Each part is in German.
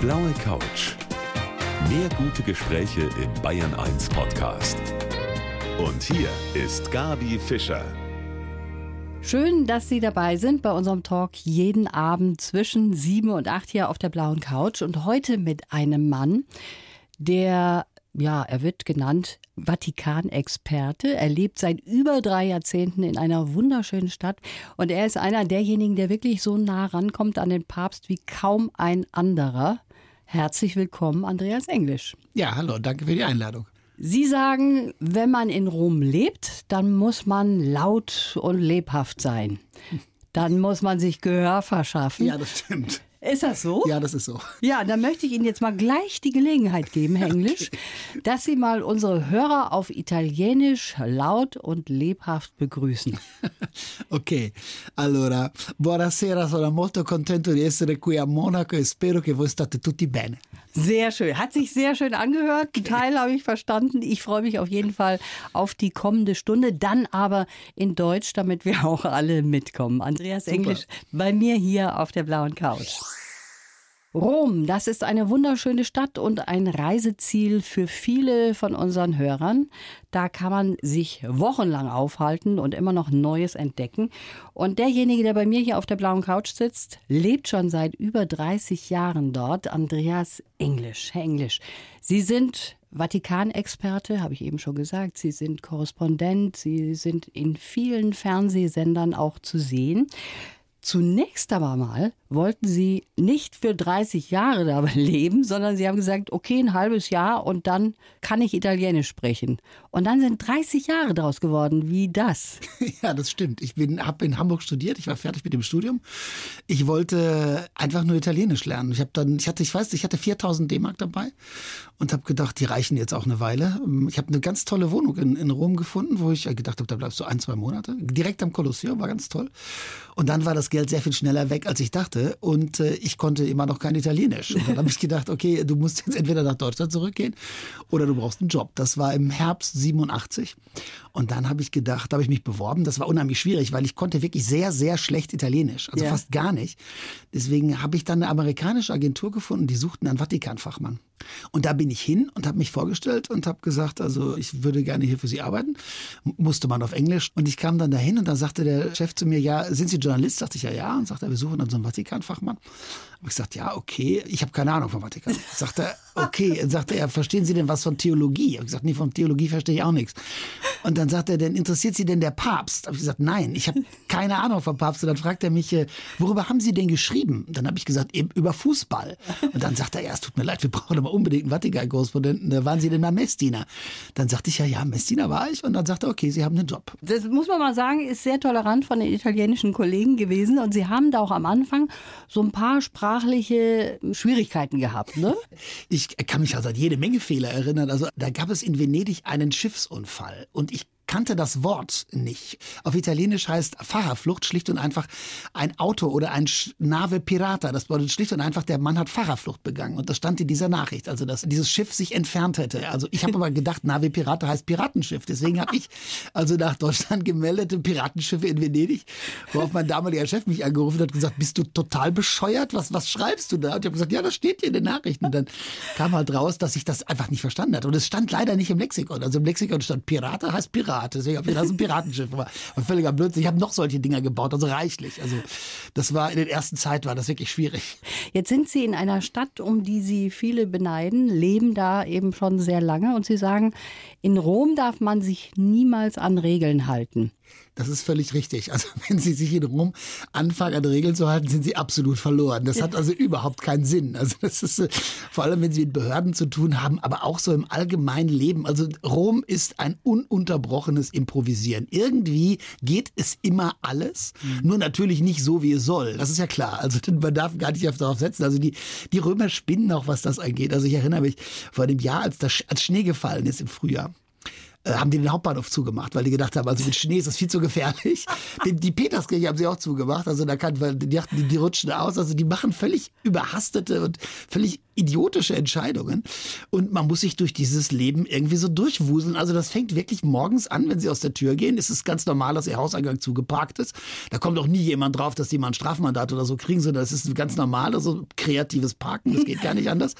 blaue Couch. Mehr gute Gespräche im Bayern 1 Podcast. Und hier ist Gabi Fischer. Schön, dass Sie dabei sind bei unserem Talk jeden Abend zwischen sieben und acht hier auf der blauen Couch. Und heute mit einem Mann, der, ja, er wird genannt Vatikanexperte. Er lebt seit über drei Jahrzehnten in einer wunderschönen Stadt. Und er ist einer derjenigen, der wirklich so nah rankommt an den Papst wie kaum ein anderer. Herzlich willkommen, Andreas Englisch. Ja, hallo, danke für die Einladung. Sie sagen, wenn man in Rom lebt, dann muss man laut und lebhaft sein. Dann muss man sich Gehör verschaffen. Ja, das stimmt. Ist das so? Ja, das ist so. Ja, dann möchte ich Ihnen jetzt mal gleich die Gelegenheit geben, Herr Englisch, okay. dass Sie mal unsere Hörer auf Italienisch laut und lebhaft begrüßen. ok, allora, buonasera, sono molto contento di essere qui a Monaco e spero che voi state tutti bene. Sehr schön. Hat sich sehr schön angehört. Ein Teil habe ich verstanden. Ich freue mich auf jeden Fall auf die kommende Stunde. Dann aber in Deutsch, damit wir auch alle mitkommen. Andreas Super. Englisch bei mir hier auf der blauen Couch. Rom, das ist eine wunderschöne Stadt und ein Reiseziel für viele von unseren Hörern. Da kann man sich wochenlang aufhalten und immer noch Neues entdecken. Und derjenige, der bei mir hier auf der blauen Couch sitzt, lebt schon seit über 30 Jahren dort, Andreas Englisch. Herr Englisch, Sie sind Vatikanexperte, habe ich eben schon gesagt. Sie sind Korrespondent, Sie sind in vielen Fernsehsendern auch zu sehen. Zunächst aber mal wollten sie nicht für 30 Jahre da leben, sondern sie haben gesagt, okay, ein halbes Jahr und dann kann ich Italienisch sprechen. Und dann sind 30 Jahre daraus geworden. Wie das? Ja, das stimmt. Ich habe in Hamburg studiert, ich war fertig mit dem Studium. Ich wollte einfach nur Italienisch lernen. Ich habe dann, ich hatte, ich weiß, ich hatte 4000 D-Mark dabei und habe gedacht, die reichen jetzt auch eine Weile. Ich habe eine ganz tolle Wohnung in, in Rom gefunden, wo ich gedacht habe, da bleibst du ein, zwei Monate. Direkt am Kolosseum, war ganz toll. Und dann war das Geld sehr viel schneller weg, als ich dachte. Und äh, ich konnte immer noch kein Italienisch. Und dann habe ich gedacht, okay, du musst jetzt entweder nach Deutschland zurückgehen oder du brauchst einen Job. Das war im Herbst 87. Und dann habe ich gedacht, habe ich mich beworben. Das war unheimlich schwierig, weil ich konnte wirklich sehr, sehr schlecht Italienisch. Also ja. fast gar nicht. Deswegen habe ich dann eine amerikanische Agentur gefunden, die suchten einen Vatikanfachmann. Und da bin ich hin und habe mich vorgestellt und habe gesagt, also ich würde gerne hier für Sie arbeiten. Musste man auf Englisch. Und ich kam dann dahin und da sagte der Chef zu mir, ja, sind Sie Journalist? Sagte ich, ja, ja. Und sagte, wir suchen dann so einen Vatikanfachmann. Habe ich gesagt, ja, okay. Ich habe keine Ahnung vom Vatikan. Sagte er, okay. Dann sagte er, verstehen Sie denn was von Theologie? Habe ich gesagt, nee, von Theologie verstehe ich auch nichts. Und dann sagt er, denn interessiert Sie denn der Papst? Habe ich gesagt, nein, ich habe keine Ahnung vom Papst. Und dann fragt er mich, äh, worüber haben Sie denn geschrieben? Dann habe ich gesagt, eben über Fußball. Und dann sagt er, ja, es tut mir leid, wir brauchen aber unbedingt einen Vatikan-Korrespondenten. Waren Sie denn mal Messdiener? Dann sagte ich, ja, ja, Messdiener war ich. Und dann sagte er, okay, Sie haben einen Job. Das muss man mal sagen, ist sehr tolerant von den italienischen Kollegen gewesen. Und Sie haben da auch am Anfang so ein paar sprachliche Schwierigkeiten gehabt, ne? Ich kann mich also an jede Menge Fehler erinnern. Also da gab es in Venedig einen Schiffsunfall und ich kannte das Wort nicht. Auf Italienisch heißt Fahrerflucht schlicht und einfach ein Auto oder ein Nave Pirata. Das bedeutet schlicht und einfach, der Mann hat Fahrerflucht begangen. Und das stand in dieser Nachricht, also dass dieses Schiff sich entfernt hätte. Also ich habe aber gedacht, Nave Pirata heißt Piratenschiff. Deswegen habe ich also nach Deutschland gemeldete Piratenschiffe in Venedig, worauf mein damaliger Chef mich angerufen hat und gesagt, bist du total bescheuert? Was, was schreibst du da? Und ich habe gesagt, ja, das steht hier in den Nachrichten. Und dann kam halt raus, dass ich das einfach nicht verstanden hatte. Und es stand leider nicht im Lexikon. Also im Lexikon stand Pirata heißt Pirat. Pirat. Deswegen habe ich das ist ein Piratenschiff. War völliger Blödsinn. Ich habe noch solche Dinger gebaut, also reichlich. Also das war in der ersten Zeit war das wirklich schwierig. Jetzt sind Sie in einer Stadt, um die Sie viele beneiden, leben da eben schon sehr lange und Sie sagen, in Rom darf man sich niemals an Regeln halten. Das ist völlig richtig. Also wenn Sie sich in Rom anfangen, an Regeln zu halten, sind Sie absolut verloren. Das hat also überhaupt keinen Sinn. Also das ist äh, vor allem, wenn Sie mit Behörden zu tun haben, aber auch so im allgemeinen Leben. Also Rom ist ein ununterbrochenes Improvisieren. Irgendwie geht es immer alles, mhm. nur natürlich nicht so, wie es soll. Das ist ja klar. Also man darf gar nicht darauf setzen. Also die, die Römer spinnen auch, was das angeht. Also ich erinnere mich vor einem Jahr, als, das, als Schnee gefallen ist im Frühjahr haben die den Hauptbahnhof zugemacht, weil die gedacht haben, also mit Schnee ist das viel zu gefährlich. Die, die Peterskirche haben sie auch zugemacht, also da kann, weil die, die, die rutschen aus, also die machen völlig überhastete und völlig idiotische Entscheidungen. Und man muss sich durch dieses Leben irgendwie so durchwuseln. Also das fängt wirklich morgens an, wenn sie aus der Tür gehen. Es ist ganz normal, dass ihr Hauseingang zugeparkt ist. Da kommt auch nie jemand drauf, dass die mal ein Strafmandat oder so kriegen, sondern das ist ganz normal, also kreatives Parken. Das geht gar nicht anders.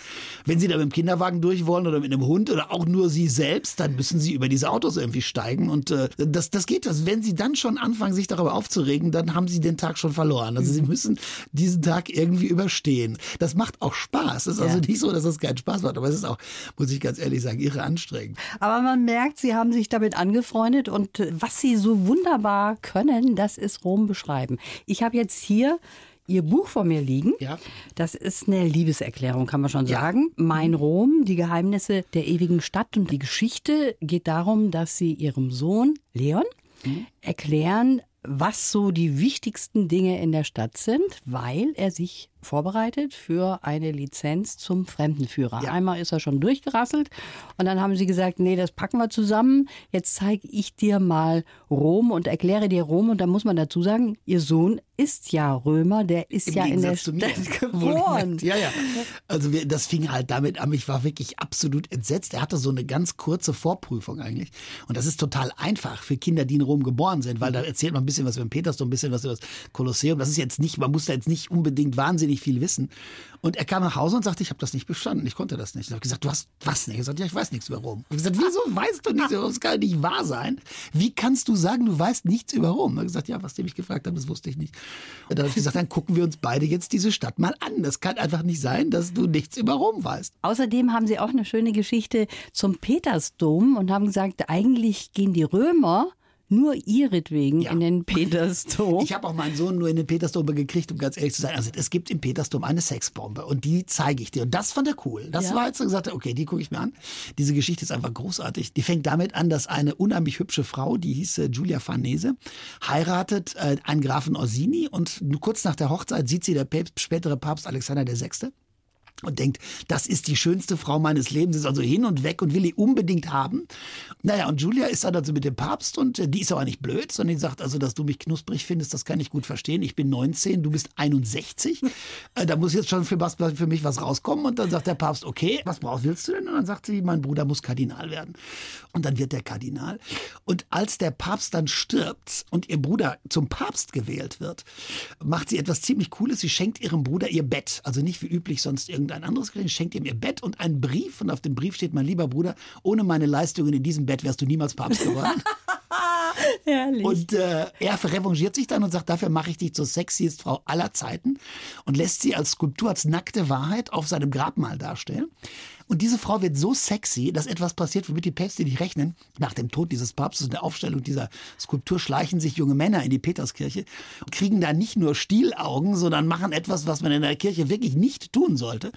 Wenn sie da mit dem Kinderwagen durch wollen oder mit einem Hund oder auch nur sie selbst, dann müssen sie über diese Autos irgendwie steigen. Und äh, das, das geht. Also wenn sie dann schon anfangen, sich darüber aufzuregen, dann haben sie den Tag schon verloren. Also sie müssen diesen Tag irgendwie überstehen. Das macht auch Spaß. Es ist also nicht so, dass das keinen Spaß macht, aber es ist auch, muss ich ganz ehrlich sagen, irre anstrengend. Aber man merkt, sie haben sich damit angefreundet und äh, was sie so wunderbar können, das ist Rom beschreiben. Ich habe jetzt hier Ihr Buch vor mir liegen. Ja. Das ist eine Liebeserklärung, kann man schon Ja. sagen. Mein Rom, die Geheimnisse der ewigen Stadt. Und die Geschichte geht darum, dass Sie Ihrem Sohn Leon Mhm. erklären, was so die wichtigsten Dinge in der Stadt sind, weil er sich vorbereitet für eine Lizenz zum Fremdenführer. Ja. Einmal ist er schon durchgerasselt und dann haben sie gesagt, nee, das packen wir zusammen. Jetzt zeige ich dir mal Rom und erkläre dir Rom. Und da muss man dazu sagen, ihr Sohn ist ja Römer, der ist Im ja in der Gegensatz zu mir. Stadt geboren. Ja, ja. Also wir, das fing halt damit an. Ich war wirklich absolut entsetzt. Er hatte so eine ganz kurze Vorprüfung eigentlich. Und das ist total einfach für Kinder, die in Rom geboren sind, weil da erzählt man ein bisschen was über den Petersdom, ein bisschen was über das Kolosseum. Das ist jetzt nicht, man muss da jetzt nicht unbedingt wahnsinnig viel wissen. Und er kam nach Hause und sagte, ich habe das nicht bestanden, ich konnte das nicht. Ich habe gesagt, du hast was nicht? Er sagt, ja, ich weiß nichts über Rom. Ich habe gesagt, wieso weißt du nichts über Rom? Das kann nicht wahr sein. Wie kannst du sagen, du weißt nichts über Rom? Er hat gesagt, ja, was die mich gefragt haben, das wusste ich nicht. Und dann habe ich gesagt, dann gucken wir uns beide jetzt diese Stadt mal an. Das kann einfach nicht sein, dass du nichts über Rom weißt. Außerdem haben sie auch eine schöne Geschichte zum Petersdom und haben gesagt, eigentlich gehen die Römer nur ihretwegen Ja. in den Petersdom. Ich habe auch meinen Sohn nur in den Petersdom gekriegt, um ganz ehrlich zu sein. Also es gibt im Petersdom eine Sexbombe und die zeige ich dir. Und das fand er cool. Das Ja. war, als er gesagt okay, die gucke ich mir an. Diese Geschichte ist einfach großartig. Die fängt damit an, dass eine unheimlich hübsche Frau, die hieß äh, Giulia Farnese, heiratet äh, einen Grafen Orsini und kurz nach der Hochzeit sieht sie der Päpst, spätere Papst Alexander VI und denkt, das ist die schönste Frau meines Lebens, ist also hin und weg und will die unbedingt haben. Naja, und Julia ist dann also mit dem Papst und äh, die ist aber nicht blöd, sondern die sagt also, dass du mich knusprig findest, das kann ich gut verstehen. Ich bin 19, du bist 61. Äh, da muss jetzt schon für, was, für mich was rauskommen. Und dann sagt der Papst, okay, was brauchst willst du denn? Und dann sagt sie, mein Bruder muss Kardinal werden. Und dann wird der Kardinal. Und als der Papst dann stirbt und ihr Bruder zum Papst gewählt wird, macht sie etwas ziemlich Cooles. Sie schenkt ihrem Bruder ihr Bett. Also nicht wie üblich sonst irgendein anderes Geschenk. Schenkt ihm ihr Bett und einen Brief. Und auf dem Brief steht, mein lieber Bruder, ohne meine Leistungen in diesem Bett wärst du niemals Papst geworden. Herrlich. Und äh, er revanchiert sich dann und sagt, dafür mache ich dich zur sexiest Frau aller Zeiten und lässt sie als Skulptur, als nackte Wahrheit auf seinem Grabmal darstellen. Und diese Frau wird so sexy, dass etwas passiert, womit die Päpste nicht rechnen. Nach dem Tod dieses Papstes und der Aufstellung dieser Skulptur schleichen sich junge Männer in die Peterskirche und kriegen da nicht nur Stielaugen, sondern machen etwas, was man in der Kirche wirklich nicht tun sollte.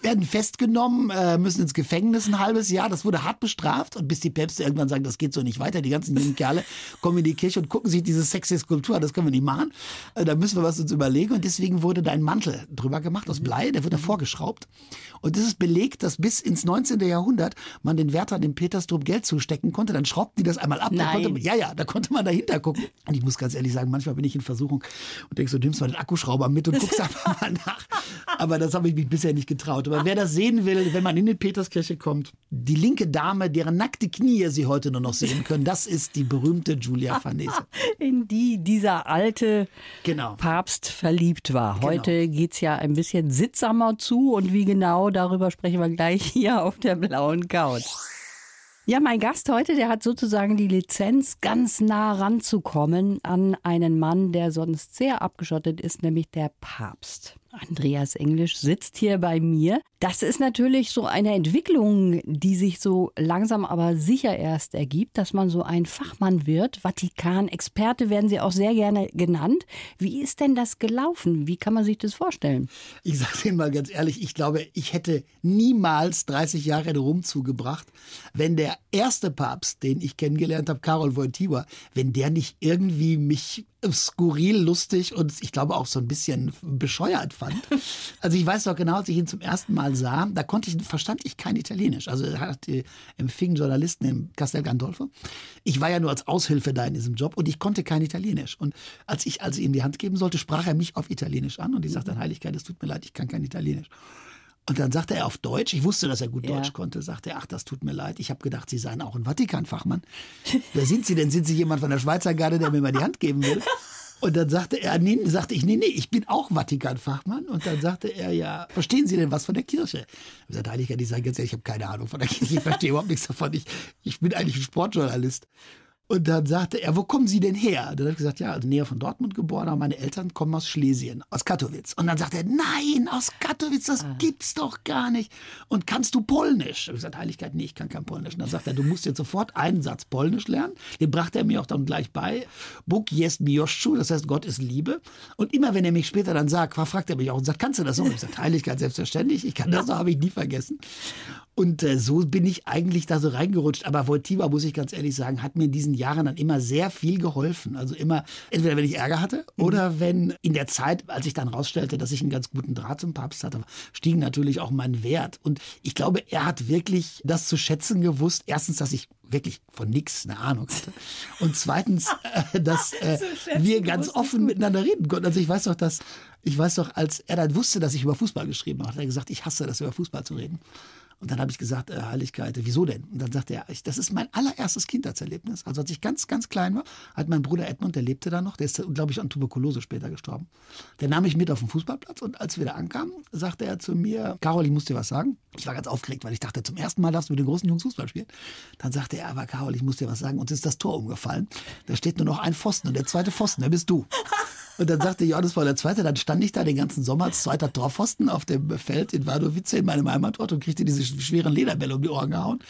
Werden festgenommen, äh, müssen ins Gefängnis ein halbes Jahr. Das wurde hart bestraft und bis die Päpste irgendwann sagen, das geht so nicht weiter. Die ganzen jungen Kerle kommen in die Kirche und gucken sich diese sexy Skulptur an. Das können wir nicht machen. Äh, da müssen wir was uns überlegen. Und deswegen wurde da ein Mantel drüber gemacht aus Blei. Der wird da vorgeschraubt. Und das ist belegt, dass bis ins 19. Jahrhundert man den Wärtern im Petersdom Geld zustecken konnte. Dann schraubten die das einmal ab. Da Nein. konnte man, ja, ja, da konnte man dahinter gucken. Und ich muss ganz ehrlich sagen, manchmal bin ich in Versuchung und denkst, du nimmst mal den Akkuschrauber mit und guckst einfach mal nach. Aber das habe ich mich bisher nicht getraut. Aber wer das sehen will, wenn man in die Peterskirche kommt, die linke Dame, deren nackte Knie Sie heute nur noch sehen können, das ist die berühmte Julia Farnese. in die dieser alte Genau. Papst verliebt war. Heute geht's ja ein bisschen sittsamer zu und wie genau, darüber sprechen wir gleich hier auf der blauen Couch. Ja, mein Gast heute, der hat sozusagen die Lizenz, ganz nah ranzukommen an einen Mann, der sonst sehr abgeschottet ist, nämlich der Papst. Andreas Englisch sitzt hier bei mir. Das ist natürlich so eine Entwicklung, die sich so langsam aber sicher erst ergibt, dass man so ein Fachmann wird. Vatikan-Experte werden Sie auch sehr gerne genannt. Wie ist denn das gelaufen? Wie kann man sich das vorstellen? Ich sage Ihnen mal ganz ehrlich, ich glaube, ich hätte niemals 30 Jahre in Rom zugebracht, wenn der erste Papst, den ich kennengelernt habe, Karol Wojtyła, wenn der nicht irgendwie mich skurril, lustig und ich glaube auch so ein bisschen bescheuert fand. Also ich weiß doch genau, als ich ihn zum ersten Mal sah, da konnte ich, verstand ich kein Italienisch. Also er hat, äh, empfing Journalisten im Castel Gandolfo. Ich war ja nur als Aushilfe da in diesem Job und ich konnte kein Italienisch. Und als ich also ihm die Hand geben sollte, sprach er mich auf Italienisch an und ich sagte Heiligkeit, es tut mir leid, ich kann kein Italienisch. Und dann sagte er auf Deutsch, ich wusste, dass er gut Ja. Deutsch konnte, sagte er, ach, das tut mir leid, ich habe gedacht, Sie seien auch ein Vatikanfachmann. Wer sind Sie denn? Sind Sie jemand von der Schweizer Garde, der mir mal die Hand geben will? Und dann sagte er, nee, sagte ich, nee, nee, ich bin auch Vatikanfachmann. Und dann sagte er, ja, verstehen Sie denn was von der Kirche? Ich habe gesagt, Heiligkeit, ich sage ganz ehrlich, ich habe keine Ahnung von der Kirche, ich verstehe überhaupt nichts davon. Ich, ich bin eigentlich ein Sportjournalist. Und dann sagte er, wo kommen Sie denn her? Dann habe ich gesagt, ja, also näher von Dortmund geboren, aber meine Eltern kommen aus Schlesien, aus Katowice. Und dann sagte er, nein, aus Katowice, das gibt's doch gar nicht. Und kannst du Polnisch? Ich habe gesagt, Heiligkeit, nee, ich kann kein Polnisch. Und dann sagt er, du musst jetzt sofort einen Satz Polnisch lernen. Den brachte er mir auch dann gleich bei. Bóg jest miłością, das heißt, Gott ist Liebe. Und immer wenn er mich später dann sagt, fragt er mich auch und sagt, kannst du das so? Und ich gesagt, Heiligkeit, selbstverständlich, ich kann das so, habe ich nie vergessen. Und äh, so bin ich eigentlich da so reingerutscht. Aber Voitiva, muss ich ganz ehrlich sagen, hat mir in diesen Jahren dann immer sehr viel geholfen. Also immer, entweder wenn ich Ärger hatte oder wenn in der Zeit, als ich dann rausstellte, dass ich einen ganz guten Draht zum Papst hatte, stieg natürlich auch mein Wert. Und ich glaube, er hat wirklich das zu schätzen gewusst. Erstens, dass ich wirklich von nichts eine Ahnung hatte. Und zweitens, äh, dass äh, wir ganz offen miteinander reden konnten. Also ich weiß doch, dass, ich weiß doch, als er dann wusste, dass ich über Fußball geschrieben habe, hat er gesagt, ich hasse das, über Fußball zu reden. Und dann habe ich gesagt, äh, Heiligkeit, wieso denn? Und dann sagte er, ich, das ist mein allererstes Kindheitserlebnis. Also als ich ganz, ganz klein war, hat mein Bruder Edmund, der lebte da noch, der ist, glaube ich, an Tuberkulose später gestorben. Der nahm mich mit auf den Fußballplatz und als wir da ankamen, sagte er zu mir, Carol, ich muss dir was sagen. Ich war ganz aufgeregt, weil ich dachte, zum ersten Mal darfst du mit den großen Jungs Fußball spielen. Dann sagte er, aber Carol, ich muss dir was sagen, uns ist das Tor umgefallen. Da steht nur noch ein Pfosten und der zweite Pfosten, der bist du. Und dann sagte Johannes Paul II., dann stand ich da den ganzen Sommer als zweiter Torpfosten auf dem Feld in Wadowice in meinem Heimatort und kriegte diese schweren Lederbälle um die Ohren gehauen.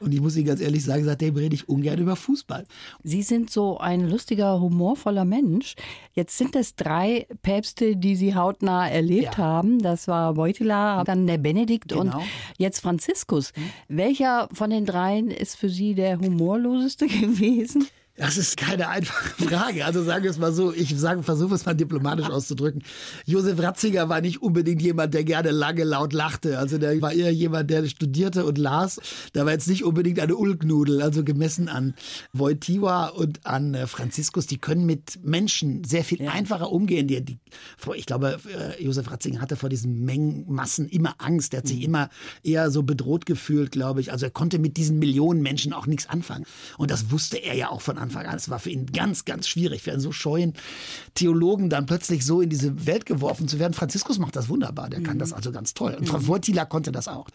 Und ich muss Ihnen ganz ehrlich sagen, seitdem rede ich ungern über Fußball. Sie sind so ein lustiger, humorvoller Mensch. Jetzt sind es drei Päpste, die Sie hautnah erlebt Ja. haben. Das war Wojtyla, dann der Benedikt und Genau. Hm. jetzt Franziskus. Welcher von den dreien ist für Sie der humorloseste gewesen? Das ist keine einfache Frage. Also sagen wir es mal so, ich versuche es mal diplomatisch auszudrücken. Josef Ratzinger war nicht unbedingt jemand, der gerne lange laut lachte. Also der war eher jemand, der studierte und las. Der war jetzt nicht unbedingt eine Ulknudel, also gemessen an Wojtyła und an äh, Franziskus. Die können mit Menschen sehr viel einfacher umgehen. Die, die, ich glaube, äh, Josef Ratzinger hatte vor diesen Mengenmassen immer Angst. Der hat sich immer eher so bedroht gefühlt, glaube ich. Also er konnte mit diesen Millionen Menschen auch nichts anfangen. Und das wusste er ja auch von Anfang an. Es war für ihn ganz, ganz schwierig, für einen so scheuen Theologen dann plötzlich so in diese Welt geworfen zu werden. Franziskus macht das wunderbar, der kann das also ganz toll. Und Frau Wojtyla konnte das auch.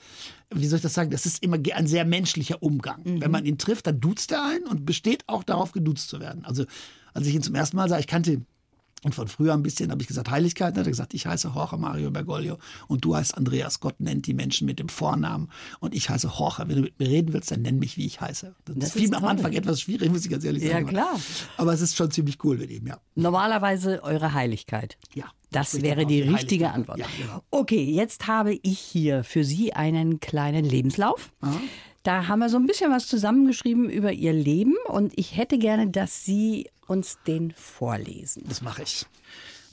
Wie soll ich das sagen? Das ist immer ein sehr menschlicher Umgang. Wenn man ihn trifft, dann duzt er einen und besteht auch darauf, geduzt zu werden. Also als ich ihn zum ersten Mal sah, ich kannte und von früher ein bisschen habe ich gesagt, Heiligkeit. Dann hat er gesagt, ich heiße Jorge Mario Bergoglio und du heißt Andreas. Gott nennt die Menschen mit dem Vornamen und ich heiße Jorge. Wenn du mit mir reden willst, dann nenn mich, wie ich heiße. Das, Das fiel ist mir am. Anfang etwas schwierig, muss ich ganz ehrlich Ja, sagen. klar. Aber es ist schon ziemlich cool mit ihm, ja. Normalerweise Eure Heiligkeit. Ja. Das wäre die die richtige. Antwort. Ja, genau. Okay, jetzt habe ich hier für Sie einen kleinen Lebenslauf. Da haben wir so ein bisschen was zusammengeschrieben über Ihr Leben und ich hätte gerne, dass Sie uns den vorlesen. Das mache ich.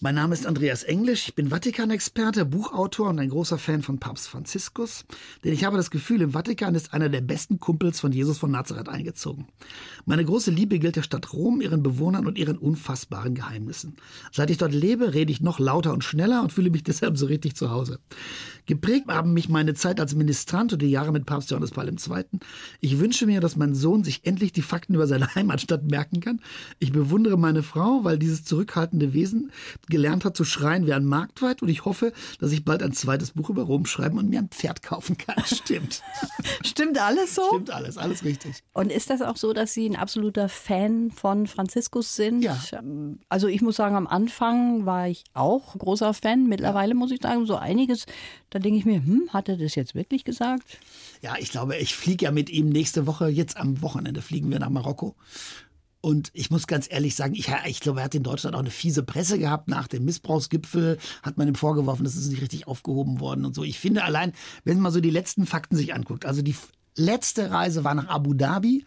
Mein Name ist Andreas Englisch, ich bin Vatikan-Experte, Buchautor und ein großer Fan von Papst Franziskus. Denn ich habe das Gefühl, im Vatikan ist einer der besten Kumpels von Jesus von Nazareth eingezogen. Meine große Liebe gilt der Stadt Rom, ihren Bewohnern und ihren unfassbaren Geheimnissen. Seit ich dort lebe, rede ich noch lauter und schneller und fühle mich deshalb so richtig zu Hause. Geprägt haben mich meine Zeit als Ministrant und die Jahre mit Papst Johannes Paul II. Ich wünsche mir, dass mein Sohn sich endlich die Fakten über seine Heimatstadt merken kann. Ich bewundere meine Frau, weil dieses zurückhaltende Wesen gelernt hat zu schreien wie ein Marktweit und ich hoffe, dass ich bald ein zweites Buch über Rom schreiben und mir ein Pferd kaufen kann. Stimmt. Stimmt alles so? Stimmt alles, alles richtig. Und ist das auch so, dass Sie ein absoluter Fan von Franziskus sind? Ja. Also ich muss sagen, am Anfang war ich auch großer Fan. Mittlerweile muss ich sagen, so einiges, da denke ich mir, hm, hat er das jetzt wirklich gesagt? Ja, ich glaube, ich fliege ja mit ihm nächste Woche, jetzt am Wochenende fliegen wir nach Marokko. Und ich muss ganz ehrlich sagen, ich, ich glaube, er hat in Deutschland auch eine fiese Presse gehabt. Nach dem Missbrauchsgipfel hat man ihm vorgeworfen, das ist nicht richtig aufgehoben worden und so. Ich finde allein, wenn man so die letzten Fakten sich anguckt, also die letzte Reise war nach Abu Dhabi,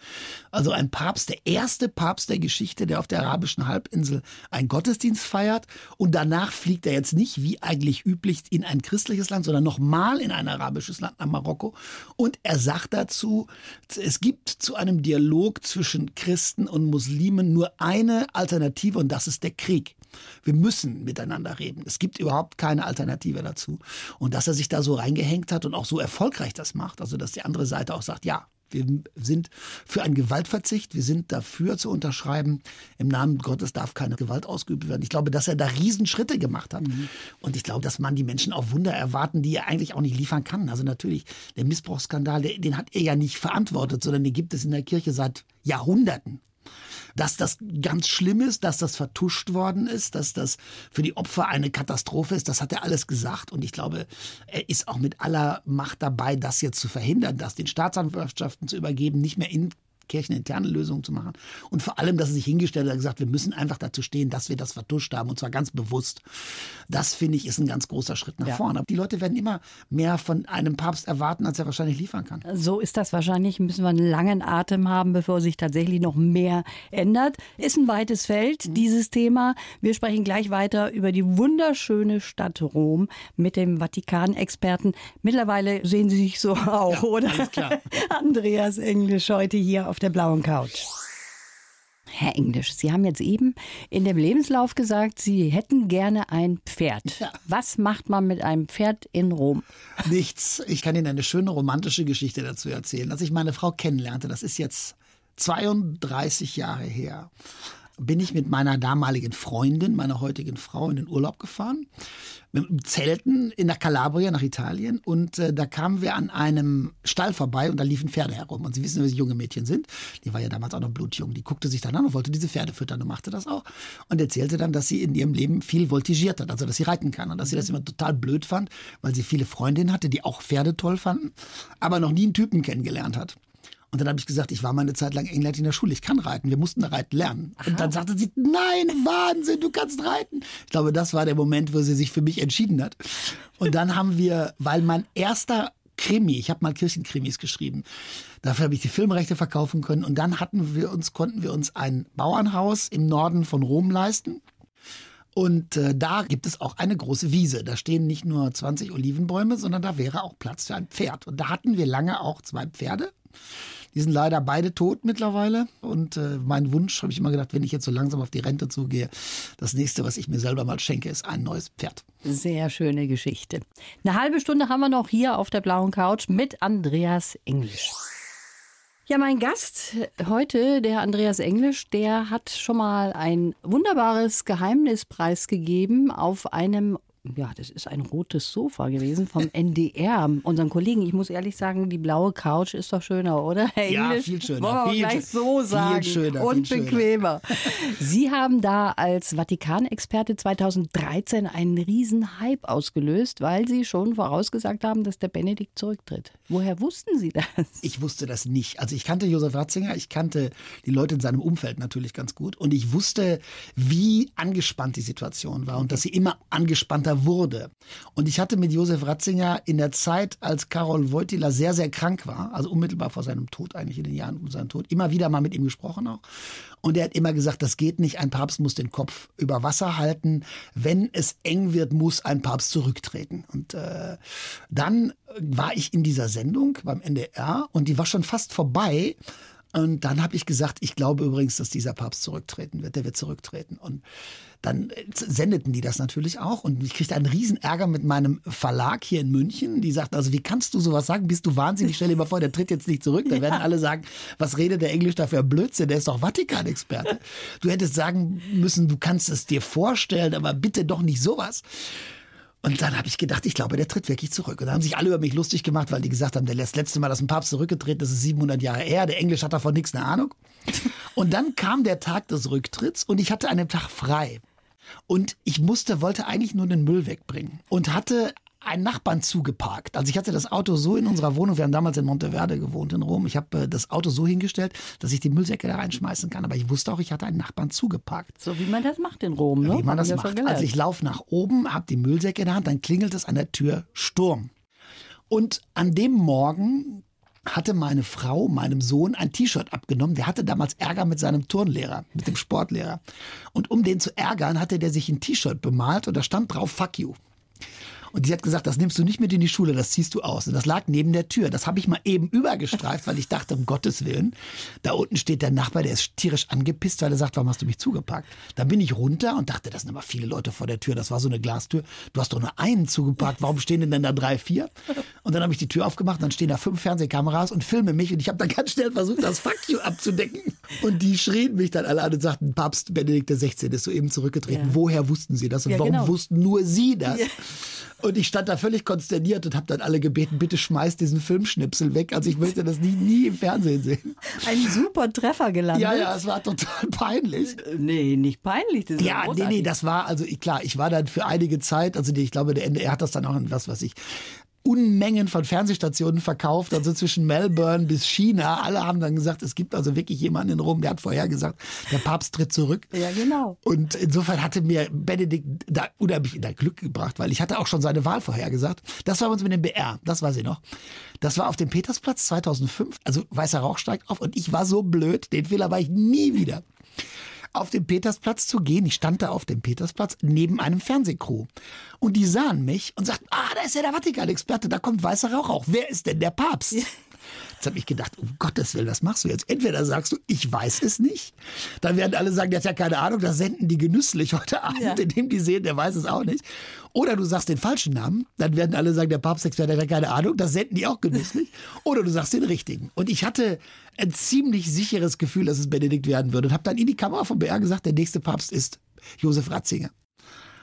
also ein Papst, der erste Papst der Geschichte, der auf der arabischen Halbinsel einen Gottesdienst feiert. Und danach fliegt er jetzt nicht, wie eigentlich üblich, in ein christliches Land, sondern nochmal in ein arabisches Land, nach Marokko. Und er sagt dazu, es gibt zu einem Dialog zwischen Christen und Muslimen nur eine Alternative und das ist der Krieg. Wir müssen miteinander reden. Es gibt überhaupt keine Alternative dazu. Und dass er sich da so reingehängt hat und auch so erfolgreich das macht, also dass die andere Seite auch sagt, ja, wir sind für einen Gewaltverzicht. Wir sind dafür zu unterschreiben, im Namen Gottes darf keine Gewalt ausgeübt werden. Ich glaube, dass er da Riesenschritte gemacht hat. Mhm. Und ich glaube, dass man die Menschen auch Wunder erwarten, die er eigentlich auch nicht liefern kann. Also natürlich, der Missbrauchsskandal, den hat er ja nicht verantwortet, sondern den gibt es in der Kirche seit Jahrhunderten dass das ganz schlimm ist, dass das vertuscht worden ist, dass das für die Opfer eine Katastrophe ist. Das hat er alles gesagt. Und ich glaube, er ist auch mit aller Macht dabei, das jetzt zu verhindern, das den Staatsanwaltschaften zu übergeben, nicht mehr in kircheninterne Lösungen zu machen. Und vor allem, dass er sich hingestellt hat und gesagt, wir müssen einfach dazu stehen, dass wir das vertuscht haben und zwar ganz bewusst. Das finde ich ist ein ganz großer Schritt nach ja. vorne. Aber die Leute werden immer mehr von einem Papst erwarten, als er wahrscheinlich liefern kann. So ist das wahrscheinlich. Müssen wir einen langen Atem haben, bevor sich tatsächlich noch mehr ändert. Ist ein weites Feld, mhm. dieses Thema. Wir sprechen gleich weiter über die wunderschöne Stadt Rom mit dem Vatikan-Experten. Mittlerweile sehen Sie sich so auch, ja, oder? Alles klar. Andreas Englisch heute hier auf auf der blauen Couch. Herr Englisch, Sie haben jetzt eben in dem Lebenslauf gesagt, Sie hätten gerne ein Pferd. Ja. Was macht man mit einem Pferd in Rom? Nichts. Ich kann Ihnen eine schöne romantische Geschichte dazu erzählen. Als ich meine Frau kennenlernte, das ist jetzt 32 Jahre her, bin ich mit meiner damaligen Freundin, meiner heutigen Frau, in den Urlaub gefahren. Mit Zelten in der Kalabria nach Italien. Und äh, da kamen wir an einem Stall vorbei und da liefen Pferde herum. Und Sie wissen, wie junge Mädchen sind. Die war ja damals auch noch blutjung. Die guckte sich dann an und wollte diese Pferde füttern und machte das auch. Und erzählte dann, dass sie in ihrem Leben viel voltigiert hat, also dass sie reiten kann. Und dass sie das immer total blöd fand, weil sie viele Freundinnen hatte, die auch Pferde toll fanden, aber noch nie einen Typen kennengelernt hat. Und dann habe ich gesagt, ich war mal eine Zeit lang England in der Schule, ich kann reiten, wir mussten reiten lernen. Aha. Und dann sagte sie, nein, Wahnsinn, du kannst reiten. Ich glaube, das war der Moment, wo sie sich für mich entschieden hat. Und dann haben wir, weil mein erster Krimi, ich habe mal Kirchenkrimis geschrieben, dafür habe ich die Filmrechte verkaufen können. Und dann hatten wir uns, konnten wir uns ein Bauernhaus im Norden von Rom leisten. Und äh, da gibt es auch eine große Wiese. Da stehen nicht nur 20 Olivenbäume, sondern da wäre auch Platz für ein Pferd. Und da hatten wir lange auch zwei Pferde. Die sind leider beide tot mittlerweile. Und äh, mein Wunsch, habe ich immer gedacht, wenn ich jetzt so langsam auf die Rente zugehe, das nächste, was ich mir selber mal schenke, ist ein neues Pferd. Sehr schöne Geschichte. Eine halbe Stunde haben wir noch hier auf der blauen Couch mit Andreas Englisch. Ja, mein Gast heute, der Andreas Englisch, der hat schon mal ein wunderbares Geheimnis preisgegeben auf einem ja, das ist ein rotes Sofa gewesen vom NDR. Unseren Kollegen, ich muss ehrlich sagen, die blaue Couch ist doch schöner, oder? Herr ja, Englisch? viel schöner. Wollen wir viel gleich so sagen. Viel schöner. Und viel bequemer. Schöner. Sie haben da als Vatikanexperte 2013 einen riesen Hype ausgelöst, weil Sie schon vorausgesagt haben, dass der Benedikt zurücktritt. Woher wussten Sie das? Ich wusste das nicht. Also ich kannte Josef Ratzinger, ich kannte die Leute in seinem Umfeld natürlich ganz gut und ich wusste, wie angespannt die Situation war und dass sie immer angespannter wurde. Und ich hatte mit Josef Ratzinger in der Zeit, als Karol Wojtyla sehr, sehr krank war, also unmittelbar vor seinem Tod, eigentlich in den Jahren um seinen Tod, immer wieder mal mit ihm gesprochen auch. Und er hat immer gesagt, das geht nicht, ein Papst muss den Kopf über Wasser halten. Wenn es eng wird, muss ein Papst zurücktreten. Und äh, dann war ich in dieser Sendung beim NDR und die war schon fast vorbei. Und dann habe ich gesagt, ich glaube übrigens, dass dieser Papst zurücktreten wird. Der wird zurücktreten. Und dann äh, sendeten die das natürlich auch. Und ich kriegte einen riesen Ärger mit meinem Verlag hier in München. Die sagten, also wie kannst du sowas sagen? Bist du wahnsinnig? Stell dir mal vor, der tritt jetzt nicht zurück. Da werden alle sagen, was redet der Englisch dafür Blödsinn? Der ist doch Vatikan-Experte. Du hättest sagen müssen, du kannst es dir vorstellen, aber bitte doch nicht sowas. Und dann habe ich gedacht, ich glaube, der tritt wirklich zurück. Und dann haben sich alle über mich lustig gemacht, weil die gesagt haben, der letzte Mal, dass ein Papst zurückgetreten ist, ist 700 Jahre her. Der Englisch hat davon nichts eine Ahnung. Und dann kam der Tag des Rücktritts und ich hatte einen Tag frei. Und ich musste, wollte eigentlich nur den Müll wegbringen und hatte einen Nachbarn zugeparkt. Also ich hatte das Auto so in unserer Wohnung, wir haben damals in Monteverde gewohnt in Rom. Ich habe äh, das Auto so hingestellt, dass ich die Müllsäcke da reinschmeißen kann. Aber ich wusste auch, ich hatte einen Nachbarn zugeparkt. So wie man das macht in Rom, ne? Wie man das macht. Also ich laufe nach oben, habe die Müllsäcke in der Hand, dann klingelt es an der Tür Sturm. Und an dem Morgen hatte meine Frau meinem Sohn ein T-Shirt abgenommen. Der hatte damals Ärger mit seinem Turnlehrer, mit dem Sportlehrer. Und um den zu ärgern, hatte der sich ein T-Shirt bemalt und da stand drauf Fuck you. Und die hat gesagt, das nimmst du nicht mit in die Schule, das ziehst du aus. Und das lag neben der Tür. Das habe ich mal eben übergestreift, weil ich dachte, um Gottes Willen, da unten steht der Nachbar, der ist tierisch angepisst, weil er sagt, warum hast du mich zugepackt? Dann bin ich runter und dachte, das sind aber viele Leute vor der Tür. Das war so eine Glastür. Du hast doch nur einen zugepackt. Warum stehen denn da drei, vier? Und dann habe ich die Tür aufgemacht, dann stehen da fünf Fernsehkameras und filme mich. Und ich habe dann ganz schnell versucht, das Fuck you abzudecken. Und die schrien mich dann alle an und sagten, Papst Benedikt XVI ist soeben zurückgetreten. Ja. Woher wussten sie das? Und ja, warum genau. wussten nur sie das? Ja. Und ich stand da völlig konsterniert und habe dann alle gebeten, bitte schmeiß diesen Filmschnipsel weg. Also ich möchte das nie, nie im Fernsehen sehen. Ein super Treffer gelandet. Ja, ja, es war total peinlich. Nee, nicht peinlich. Das ja, nee, nee, das war, also klar, ich war dann für einige Zeit, also ich glaube, der NDR hat das dann auch in was, was ich, Unmengen von Fernsehstationen verkauft, also zwischen Melbourne bis China. Alle haben dann gesagt, es gibt also wirklich jemanden in Rom, der hat vorher gesagt, der Papst tritt zurück. Ja, genau. Und insofern hatte mir Benedikt da unheimlich in der Glück gebracht, weil ich hatte auch schon seine Wahl vorhergesagt. Das war uns mit dem BR, das weiß ich noch. Das war auf dem Petersplatz 2005, also weißer Rauch steigt auf und ich war so blöd, den Fehler war ich nie wieder auf den Petersplatz zu gehen. Ich stand da auf dem Petersplatz neben einem Fernsehcrew. Und die sahen mich und sagten, ah, da ist ja der Vatikan-Experte, da kommt weißer Rauch auch. Wer ist denn der Papst? Jetzt habe ich gedacht, um Gottes Willen, was machst du jetzt? Entweder sagst du, ich weiß es nicht, dann werden alle sagen, der hat ja keine Ahnung, das senden die genüsslich heute Abend, ja. indem die sehen, der weiß es auch nicht. Oder du sagst den falschen Namen, dann werden alle sagen, der Papstexperte hat ja keine Ahnung, das senden die auch genüsslich. Oder du sagst den richtigen. Und ich hatte ein ziemlich sicheres Gefühl, dass es Benedikt werden würde und habe dann in die Kamera vom BR gesagt, der nächste Papst ist Josef Ratzinger.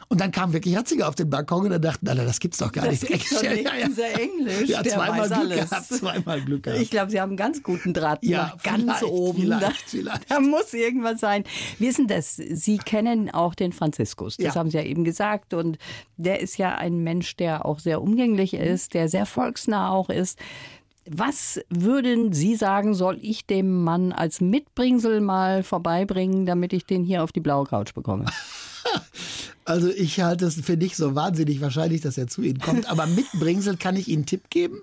Und dann kam wirklich Ratzinger auf den Balkon und dann dachten alle, das gibt's doch gar das nicht. Gibt's doch nicht. Ja, ja. Dieser Englisch, ja, zweimal Glück alles. gehabt, zweimal Glück gehabt. Ich glaube, Sie haben einen ganz guten Draht ja, ganz oben. Vielleicht, da, vielleicht. da muss irgendwas sein. Wie ist denn das? Sie kennen auch den Franziskus. Das ja. haben Sie ja eben gesagt. Und der ist ja ein Mensch, der auch sehr umgänglich ist, der sehr volksnah auch ist. Was würden Sie sagen, soll ich dem Mann als Mitbringsel mal vorbeibringen, damit ich den hier auf die blaue Couch bekomme? Also ich halte es für nicht so wahnsinnig wahrscheinlich, dass er zu Ihnen kommt. Aber mit Bringsel kann ich Ihnen einen Tipp geben.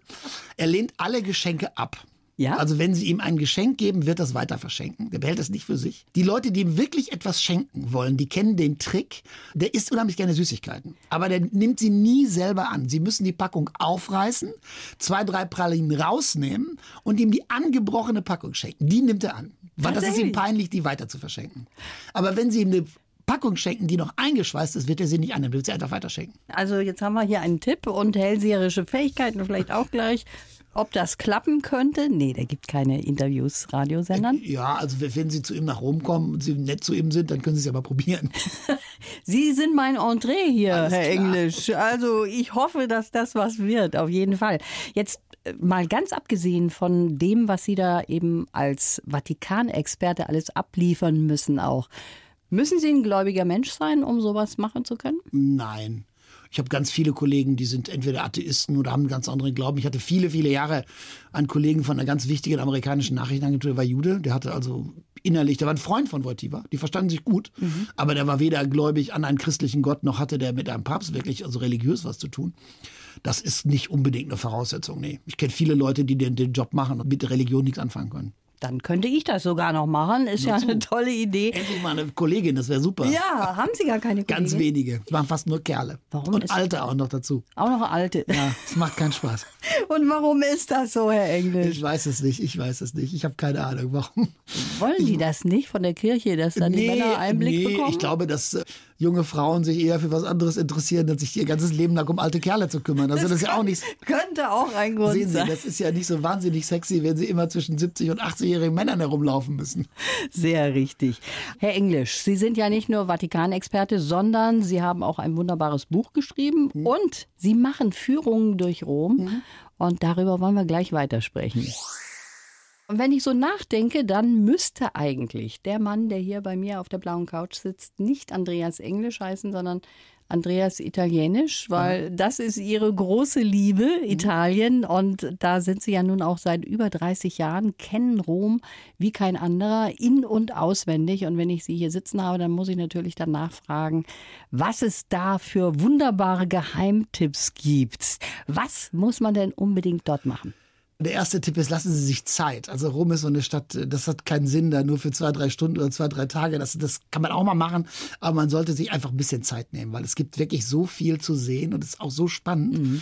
Er lehnt alle Geschenke ab. Ja? Also wenn Sie ihm ein Geschenk geben, wird das weiter verschenken. Der behält es nicht für sich. Die Leute, die ihm wirklich etwas schenken wollen, die kennen den Trick. Der isst unheimlich gerne Süßigkeiten. Aber der nimmt sie nie selber an. Sie müssen die Packung aufreißen, zwei, drei Pralinen rausnehmen und ihm die angebrochene Packung schenken. Die nimmt er an. Weil das ist ihm peinlich, die weiter zu verschenken. Aber wenn Sie ihm eine Packung schenken, die noch eingeschweißt ist, wird er sie nicht annehmen, wird sie einfach weiterschenken. Also jetzt haben wir hier einen Tipp und hellseherische Fähigkeiten vielleicht auch gleich. Ob das klappen könnte? Nee, der gibt keine Interviews Radiosendern. Ja, also wenn Sie zu ihm nach Rom kommen und Sie nett zu ihm sind, dann können Sie es ja mal probieren. Sie sind mein Entree hier, Alles Herr klar. Englisch. Also ich hoffe, dass das was wird, auf jeden Fall. Jetzt äh, mal ganz abgesehen von dem, was Sie da eben als Vatikanexperte alles abliefern müssen auch. Müssen Sie ein gläubiger Mensch sein, um sowas machen zu können? Nein. Ich habe ganz viele Kollegen, die sind entweder Atheisten oder haben einen ganz anderen Glauben. Ich hatte viele, viele Jahre einen Kollegen von einer ganz wichtigen amerikanischen Nachrichtenagentur, der war Jude. Der hatte also innerlich, der war ein Freund von Wojtyła. Die verstanden sich gut. Mhm. Aber der war weder gläubig an einen christlichen Gott, noch hatte der mit einem Papst wirklich also religiös was zu tun. Das ist nicht unbedingt eine Voraussetzung. Nee. Ich kenne viele Leute, die den, den Job machen und mit Religion nichts anfangen können. Dann könnte ich das sogar noch machen. Ist Nur ja zu. eine tolle Idee. Endlich mal eine Kollegin, das wäre super. Ja, haben Sie gar keine Kollegin? Ganz wenige. Es waren fast nur Kerle. Warum Und Alte auch noch dazu. Auch noch Alte. Ja, es macht keinen Spaß. Und warum ist das so, Herr Englisch? Ich weiß es nicht, ich weiß es nicht. Ich habe keine Ahnung, warum. Wollen die das nicht von der Kirche, dass dann nee, die Männer Einblick nee, bekommen? ich glaube, dass äh, junge Frauen sich eher für was anderes interessieren, als sich ihr ganzes Leben lang um alte Kerle zu kümmern. Also das, das ist ja auch nicht. Könnte auch ein Grund sehen Sie, sein. Das ist ja nicht so wahnsinnig sexy, wenn Sie immer zwischen 70 und 80-jährigen Männern herumlaufen müssen. Sehr richtig. Herr Englisch, Sie sind ja nicht nur Vatikanexperte, sondern Sie haben auch ein wunderbares Buch geschrieben hm. und Sie machen Führungen durch Rom. Hm. Und darüber wollen wir gleich weitersprechen. Und wenn ich so nachdenke, dann müsste eigentlich der Mann, der hier bei mir auf der blauen Couch sitzt, nicht Andreas Englisch heißen, sondern Andreas Italienisch, weil ja. das ist ihre große Liebe, mhm. Italien. Und da sind sie ja nun auch seit über 30 Jahren, kennen Rom wie kein anderer, in- und auswendig. Und wenn ich sie hier sitzen habe, dann muss ich natürlich danach fragen, was es da für wunderbare Geheimtipps gibt. Was muss man denn unbedingt dort machen? Der erste Tipp ist, lassen Sie sich Zeit. Also Rom ist so eine Stadt, das hat keinen Sinn, da nur für zwei, drei Stunden oder zwei, drei Tage. Das, das kann man auch mal machen, aber man sollte sich einfach ein bisschen Zeit nehmen, weil es gibt wirklich so viel zu sehen und es ist auch so spannend. Mhm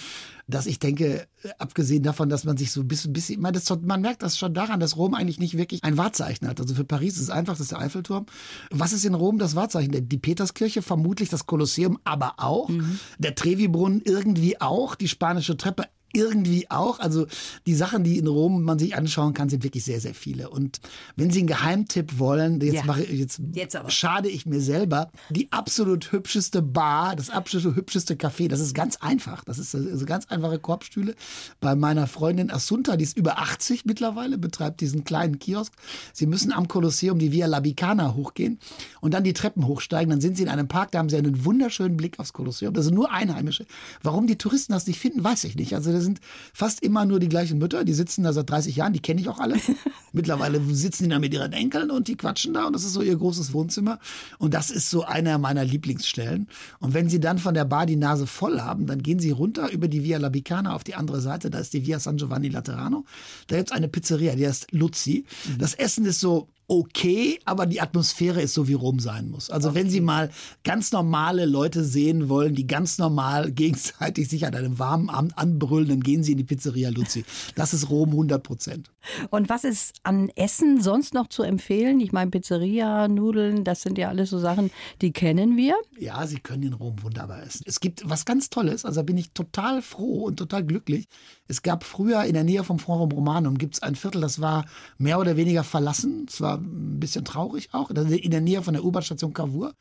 dass ich denke, abgesehen davon, dass man sich so ein bisschen, bisschen man, das, man merkt das schon daran, dass Rom eigentlich nicht wirklich ein Wahrzeichen hat. Also für Paris ist es einfach, das ist der Eiffelturm. Was ist in Rom das Wahrzeichen? Die Peterskirche, vermutlich das Kolosseum, aber auch. Mhm. Der Trevi-Brunnen irgendwie auch. Die spanische Treppe irgendwie auch. Also die Sachen, die in Rom man sich anschauen kann, sind wirklich sehr, sehr viele. Und wenn Sie einen Geheimtipp wollen, jetzt, ja. mache jetzt, jetzt schade ich mir selber, die absolut hübscheste Bar, das absolut hübscheste Café, das ist ganz einfach. Das ist also ganz einfache Korbstühle. Bei meiner Freundin Assunta, die ist über 80 mittlerweile, betreibt diesen kleinen Kiosk. Sie müssen am Kolosseum die Via Labicana hochgehen und dann die Treppen hochsteigen. Dann sind Sie in einem Park, da haben Sie einen wunderschönen Blick aufs Kolosseum. Das sind nur Einheimische. Warum die Touristen das nicht finden, weiß ich nicht. Also das sind fast immer nur die gleichen Mütter, die sitzen da seit 30 Jahren, die kenne ich auch alle. Mittlerweile sitzen die da mit ihren Enkeln und die quatschen da und das ist so ihr großes Wohnzimmer. Und das ist so einer meiner Lieblingsstellen. Und wenn sie dann von der Bar die Nase voll haben, dann gehen sie runter über die Via Labicana auf die andere Seite, da ist die Via San Giovanni Laterano. Da gibt es eine Pizzeria, die heißt Luzi. Das Essen ist so okay, aber die Atmosphäre ist so, wie Rom sein muss. Also okay. wenn Sie mal ganz normale Leute sehen wollen, die ganz normal gegenseitig sich an einem warmen Abend anbrüllen, dann gehen Sie in die Pizzeria Luzi. Das ist Rom 100 Prozent. Und was ist an Essen sonst noch zu empfehlen? Ich meine, Pizzeria, Nudeln, das sind ja alles so Sachen, die kennen wir. Ja, Sie können in Rom wunderbar essen. Es gibt was ganz Tolles, also bin ich total froh und total glücklich. Es gab früher in der Nähe vom Forum Romanum gibt es ein Viertel, das war mehr oder weniger verlassen. Es war ein bisschen traurig auch, in der Nähe von der U-Bahn-Station Cavour.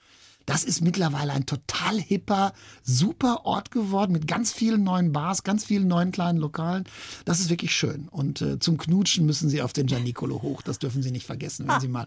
Das ist mittlerweile ein total hipper, super Ort geworden mit ganz vielen neuen Bars, ganz vielen neuen kleinen Lokalen. Das ist wirklich schön. Und äh, zum Knutschen müssen Sie auf den Gianicolo hoch. Das dürfen Sie nicht vergessen, wenn ah. Sie mal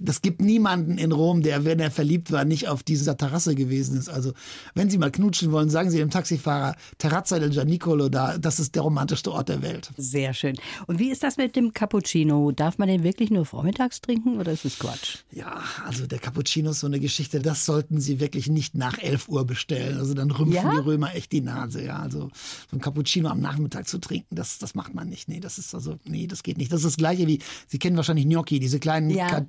das gibt niemanden in Rom, der, wenn er verliebt war, nicht auf dieser Terrasse gewesen ist. Also, wenn Sie mal knutschen wollen, sagen Sie dem Taxifahrer, Terrazza del Gianicolo, da, das ist der romantischste Ort der Welt. Sehr schön. Und wie ist das mit dem Cappuccino? Darf man den wirklich nur vormittags trinken oder ist es Quatsch? Ja, also der Cappuccino ist so eine Geschichte, das sollten Sie wirklich nicht nach 11 Uhr bestellen. Also dann rümpfen ja? die Römer echt die Nase. Ja, also so ein Cappuccino am Nachmittag zu trinken, das, das macht man nicht. Nee, das ist also, nee, das geht nicht. Das ist das Gleiche wie, Sie kennen wahrscheinlich Gnocchi, diese kleinen, ja,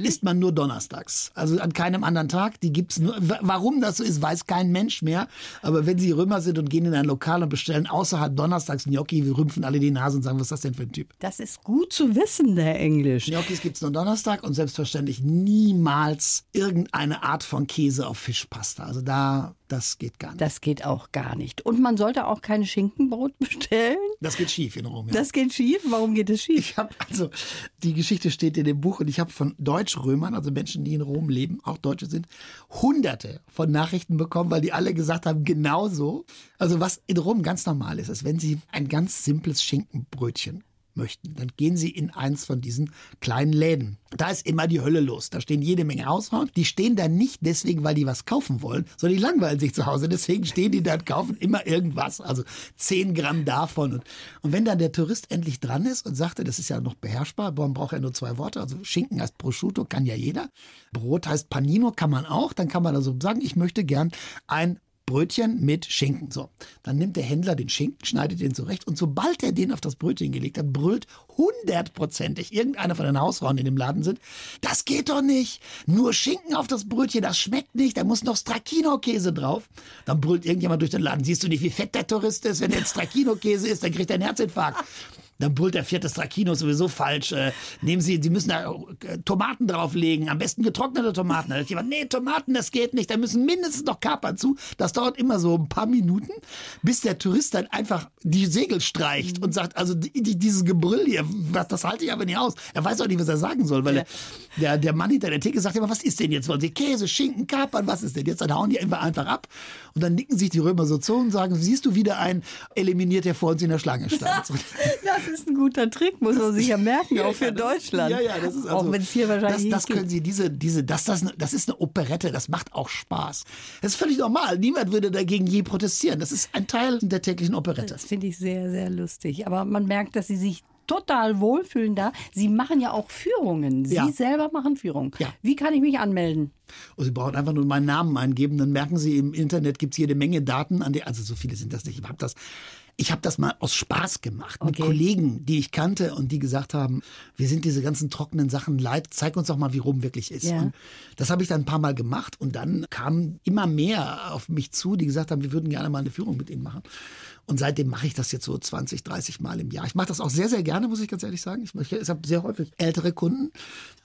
die isst man nur donnerstags. Also an keinem anderen Tag. Die gibt's nur. Warum das so ist, weiß kein Mensch mehr. Aber wenn Sie Römer sind und gehen in ein Lokal und bestellen außerhalb donnerstags Gnocchi, wir rümpfen alle die Nase und sagen, was ist das denn für ein Typ? Das ist gut zu wissen, der Englisch. Gnocchis gibt es nur Donnerstag und selbstverständlich niemals irgendeine Art von Käse auf Fischpasta. Also da das geht gar nicht. Das geht auch gar nicht. Und man sollte auch kein Schinkenbrot bestellen? Das geht schief in Rom. Ja. Das geht schief? Warum geht es schief? Ich habe also die Geschichte steht in dem Buch und ich habe von Deutschrömern, also Menschen, die in Rom leben, auch Deutsche sind, hunderte von Nachrichten bekommen, weil die alle gesagt haben, genauso. Also was in Rom ganz normal ist, ist, wenn sie ein ganz simples Schinkenbrötchen möchten, dann gehen Sie in eins von diesen kleinen Läden. Da ist immer die Hölle los. Da stehen jede Menge Hausfrauen. Die stehen da nicht deswegen, weil die was kaufen wollen, sondern die langweilen sich zu Hause. Deswegen stehen die da und kaufen immer irgendwas. Also 10 Gramm davon. Und, und wenn dann der Tourist endlich dran ist und sagte, das ist ja noch beherrschbar, man braucht ja nur zwei Worte. Also Schinken heißt Prosciutto, kann ja jeder. Brot heißt Panino, kann man auch. Dann kann man also sagen, ich möchte gern ein Brötchen mit Schinken. So, dann nimmt der Händler den Schinken, schneidet den zurecht und sobald er den auf das Brötchen gelegt hat, brüllt hundertprozentig irgendeiner von den Hausfrauen, die in dem Laden sind, das geht doch nicht. Nur Schinken auf das Brötchen, das schmeckt nicht. Da muss noch Stracchino-Käse drauf. Dann brüllt irgendjemand durch den Laden. Siehst du nicht, wie fett der Tourist ist? Wenn der Stracchino-Käse ist, dann kriegt er einen Herzinfarkt. Dann brüllt der vierte Stracchino sowieso falsch. Äh, nehmen Sie, Sie müssen da äh, Tomaten drauflegen, am besten getrocknete Tomaten. Da jemand, nee, Tomaten, das geht nicht. Da müssen mindestens noch Kapern zu. Das dauert immer so ein paar Minuten, bis der Tourist dann einfach die Segel streicht mhm. und sagt, also die, die, dieses Gebrüll hier, was, das halte ich aber nicht aus. Er weiß auch nicht, was er sagen soll, weil ja. der, der Mann hinter der Theke sagt immer, was ist denn jetzt? Wollen Sie Käse, Schinken, Kapern, was ist denn jetzt? Dann hauen die einfach ab und dann nicken sich die Römer so zu und sagen, siehst du wieder einen eliminiert, der vor uns in der Schlange stand. das ist ein guter Trick, muss man sich ja merken, auch für Deutschland. ja, ja, das ist also, auch wenn es hier wahrscheinlich das, das können Sie diese diese das das das ist eine Operette, das macht auch Spaß. Das ist völlig normal. Niemand würde dagegen je protestieren. Das ist ein Teil der täglichen Operette. Das finde ich sehr sehr lustig, aber man merkt, dass Sie sich total wohlfühlen da. Sie machen ja auch Führungen. Sie ja. selber machen Führungen. Ja. Wie kann ich mich anmelden? Oh, Sie brauchen einfach nur meinen Namen eingeben, dann merken Sie, im Internet gibt es jede Menge Daten, an die, also so viele sind das nicht, ich habe das Ich habe das mal aus Spaß gemacht mit Okay. Kollegen, die ich kannte und die gesagt haben, wir sind diese ganzen trockenen Sachen leid, zeig uns doch mal, wie Rum wirklich ist. Ja. Und das habe ich dann ein paar Mal gemacht und dann kamen immer mehr auf mich zu, die gesagt haben, wir würden gerne mal eine Führung mit ihnen machen. Und seitdem mache ich das jetzt so 20, 30 Mal im Jahr. Ich mache das auch sehr, sehr gerne, muss ich ganz ehrlich sagen. Ich, ich, ich habe sehr häufig ältere Kunden.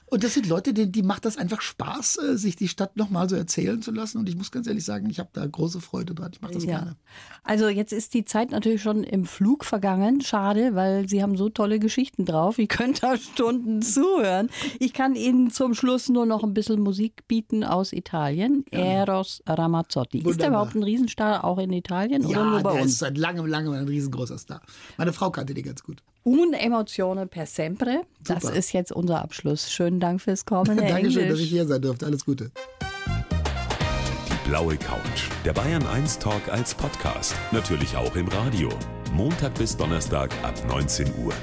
Und das sind Leute, die, die macht das einfach Spaß, äh, sich die Stadt nochmal so erzählen zu lassen. Und ich muss ganz ehrlich sagen, ich habe da große Freude dran. Ich mache das gerne. Also jetzt ist die Zeit natürlich schon im Flug vergangen. Schade, weil Sie haben so tolle Geschichten drauf. Ich könnte da Stunden zuhören. Ich kann Ihnen zum Schluss nur noch ein bisschen Musik bieten aus Italien. Eros Ramazzotti. Ist der Wunderbar. überhaupt ein Riesenstar auch in Italien oder Ja, nur bei uns? ist seit langem, langem ein riesengroßer Star. Meine Frau kannte die ganz gut. Un emozione per sempre. Das Super. ist jetzt unser Abschluss. Schönen Dank fürs Kommen. Herr Dankeschön, dass Englisch. ich hier sein durfte. Alles Gute. Die blaue Couch. Der Bayern 1 Talk als Podcast. Natürlich auch im Radio. Montag bis Donnerstag ab 19 Uhr.